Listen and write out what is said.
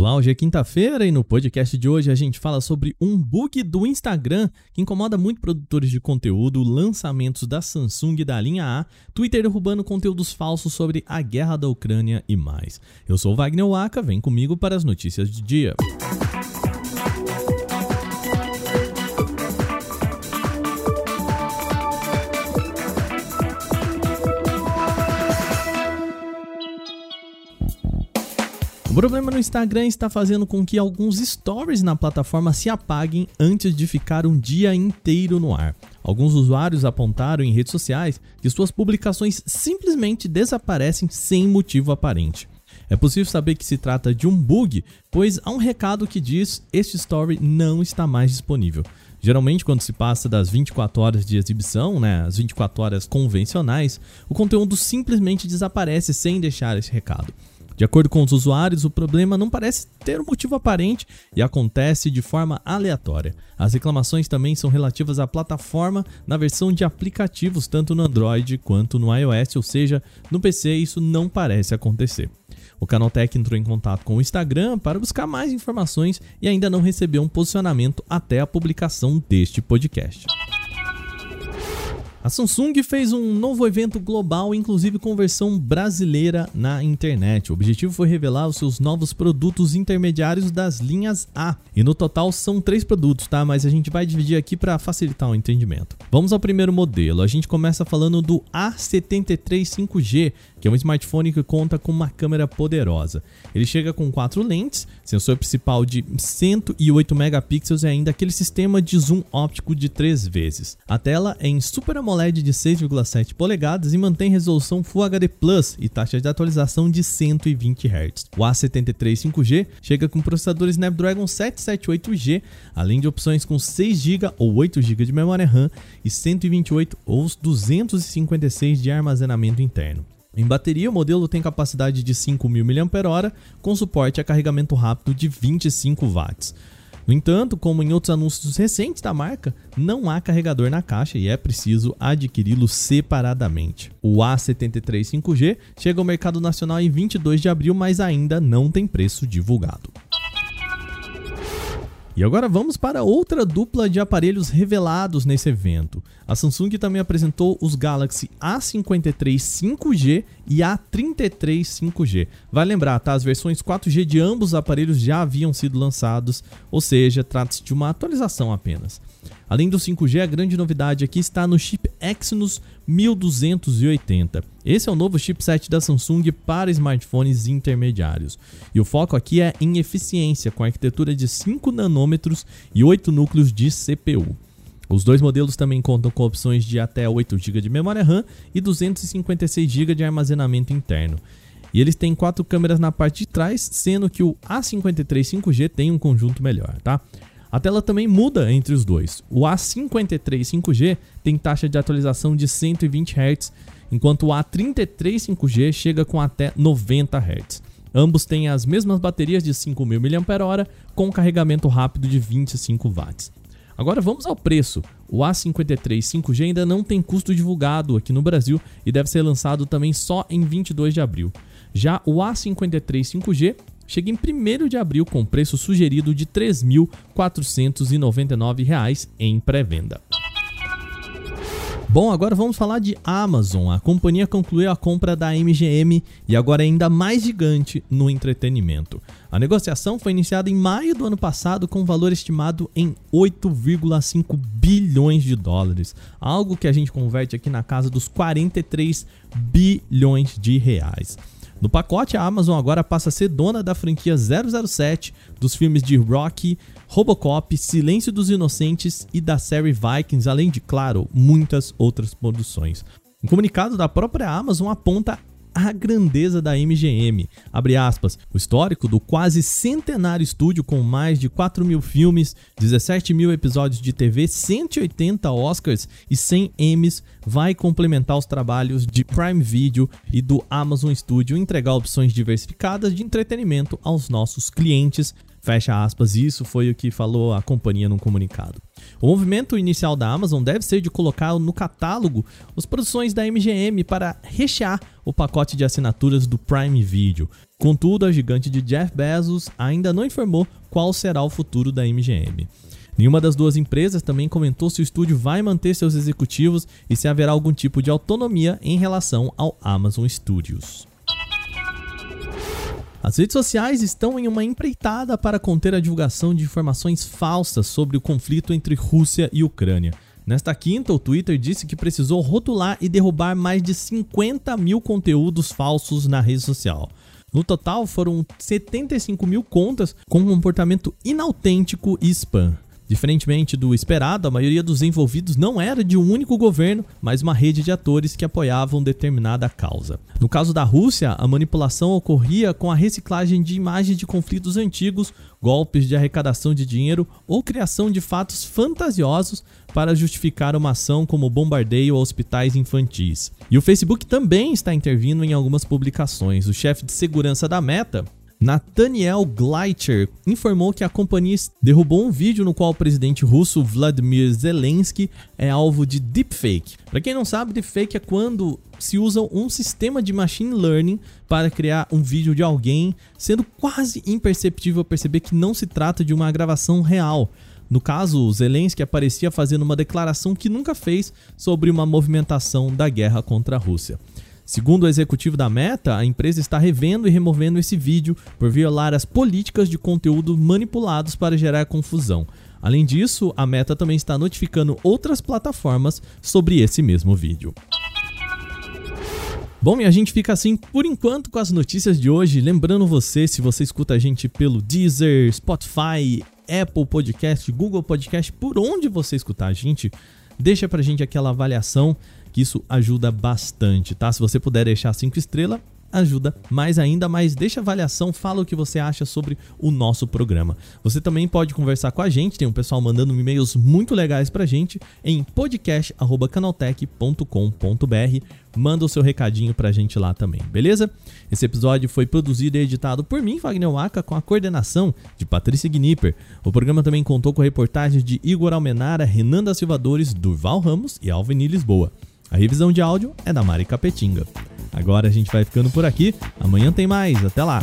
Olá, hoje é quinta-feira e no podcast de hoje a gente fala sobre um bug do Instagram que incomoda muito produtores de conteúdo, lançamentos da Samsung da linha A, Twitter derrubando conteúdos falsos sobre a guerra da Ucrânia e mais. Eu sou Wagner Waka, vem comigo para as notícias de dia. O problema no Instagram está fazendo com que alguns stories na plataforma se apaguem antes de ficar um dia inteiro no ar. Alguns usuários apontaram em redes sociais que suas publicações simplesmente desaparecem sem motivo aparente. É possível saber que se trata de um bug, pois há um recado que diz este story não está mais disponível. Geralmente, quando se passa das 24 horas de exibição, né, as 24 horas convencionais, o conteúdo simplesmente desaparece sem deixar esse recado. De acordo com os usuários, o problema não parece ter um motivo aparente e acontece de forma aleatória. As reclamações também são relativas à plataforma na versão de aplicativos, tanto no Android quanto no iOS, ou seja, no PC isso não parece acontecer. O Canaltech entrou em contato com o Instagram para buscar mais informações e ainda não recebeu um posicionamento até a publicação deste podcast. A Samsung fez um novo evento global, inclusive com versão brasileira na internet. O objetivo foi revelar os seus novos produtos intermediários das linhas A. E no total são três produtos, tá? Mas a gente vai dividir aqui para facilitar o entendimento. Vamos ao primeiro modelo. A gente começa falando do A73 5G, que é um smartphone que conta com uma câmera poderosa. Ele chega com quatro lentes, sensor principal de 108 megapixels e ainda aquele sistema de zoom óptico de três vezes. A tela é em Super de 6,7 polegadas e mantém resolução Full HD Plus e taxa de atualização de 120 Hz. O A73 5G chega com processador Snapdragon 778G, além de opções com 6 GB ou 8 GB de memória RAM e 128 ou 256 de armazenamento interno. Em bateria, o modelo tem capacidade de 5.000 mAh com suporte a carregamento rápido de 25 watts. No entanto, como em outros anúncios recentes da marca, não há carregador na caixa e é preciso adquiri-lo separadamente. O A73 5G chega ao mercado nacional em 22 de abril, mas ainda não tem preço divulgado. E agora vamos para outra dupla de aparelhos revelados nesse evento. A Samsung também apresentou os Galaxy A53 5G e A33 5G. Vai lembrar, tá? As versões 4G de ambos os aparelhos já haviam sido lançados, ou seja, trata-se de uma atualização apenas. Além do 5G, a grande novidade aqui está no chip Exynos 1280. Esse é o novo chipset da Samsung para smartphones intermediários. E o foco aqui é em eficiência, com arquitetura de 5 nanômetros e 8 núcleos de CPU. Os dois modelos também contam com opções de até 8 GB de memória RAM e 256 GB de armazenamento interno. E eles têm quatro câmeras na parte de trás, sendo que o A53 5G tem um conjunto melhor, tá? A tela também muda entre os dois. O A53 5G tem taxa de atualização de 120 Hz, enquanto o A33 5G chega com até 90 Hz. Ambos têm as mesmas baterias de 5.000 mAh com carregamento rápido de 25 watts. Agora vamos ao preço. O A53 5G ainda não tem custo divulgado aqui no Brasil e deve ser lançado também só em 22 de abril. Já o A53 5G chega em 1 de abril com preço sugerido de R$ 3.499 em pré-venda. Bom, agora vamos falar de Amazon. A companhia concluiu a compra da MGM e agora é ainda mais gigante no entretenimento. A negociação foi iniciada em maio do ano passado com um valor estimado em 8,5 bilhões de dólares, algo que a gente converte aqui na casa dos 43 bilhões de reais. No pacote, a Amazon agora passa a ser dona da franquia 007, dos filmes de Rocky, Robocop, Silêncio dos Inocentes e da série Vikings, além de, claro, muitas outras produções. Um comunicado da própria Amazon aponta a grandeza da MGM. Abre aspas, o histórico do quase centenário estúdio com mais de 4 mil filmes, 17 mil episódios de TV, 180 Oscars e 100 Emmys vai complementar os trabalhos de Prime Video e do Amazon Studio e entregar opções diversificadas de entretenimento aos nossos clientes Fecha aspas, isso foi o que falou a companhia num comunicado. O movimento inicial da Amazon deve ser de colocar no catálogo as produções da MGM para rechear o pacote de assinaturas do Prime Video. Contudo, a gigante de Jeff Bezos ainda não informou qual será o futuro da MGM. Nenhuma das duas empresas também comentou se o estúdio vai manter seus executivos e se haverá algum tipo de autonomia em relação ao Amazon Studios. As redes sociais estão em uma empreitada para conter a divulgação de informações falsas sobre o conflito entre Rússia e Ucrânia. Nesta quinta, o Twitter disse que precisou rotular e derrubar mais de 50 mil conteúdos falsos na rede social. No total, foram 75 mil contas com comportamento inautêntico e spam. Diferentemente do esperado, a maioria dos envolvidos não era de um único governo, mas uma rede de atores que apoiavam determinada causa. No caso da Rússia, a manipulação ocorria com a reciclagem de imagens de conflitos antigos, golpes de arrecadação de dinheiro ou criação de fatos fantasiosos para justificar uma ação como bombardeio a hospitais infantis. E o Facebook também está intervindo em algumas publicações. O chefe de segurança da Meta, Nathaniel Gleitcher informou que a companhia derrubou um vídeo no qual o presidente russo Vladimir Zelensky é alvo de deepfake. Para quem não sabe, deepfake é quando se usa um sistema de machine learning para criar um vídeo de alguém, sendo quase imperceptível perceber que não se trata de uma gravação real. No caso, Zelensky aparecia fazendo uma declaração que nunca fez sobre uma movimentação da guerra contra a Rússia. Segundo o executivo da Meta, a empresa está revendo e removendo esse vídeo por violar as políticas de conteúdo manipulados para gerar confusão. Além disso, a Meta também está notificando outras plataformas sobre esse mesmo vídeo. Bom, e a gente fica assim por enquanto com as notícias de hoje. Lembrando você, se você escuta a gente pelo Deezer, Spotify, Apple Podcast, Google Podcast, por onde você escutar a gente, deixa pra gente aquela avaliação que isso ajuda bastante, tá? Se você puder deixar cinco estrelas, ajuda mais ainda, mas deixa avaliação, fala o que você acha sobre o nosso programa. Você também pode conversar com a gente, tem um pessoal mandando e-mails muito legais pra gente em podcast@canaltech.com.br. Manda o seu recadinho pra gente lá também, beleza? Esse episódio foi produzido e editado por mim, Wagner Waka, com a coordenação de Patrícia Gnipper. O programa também contou com reportagens de Igor Almenara, Renan da Silvadores, Durval Ramos e Alveni Lisboa. A revisão de áudio é da Mari Capetinga. Agora a gente vai ficando por aqui. Amanhã tem mais. Até lá!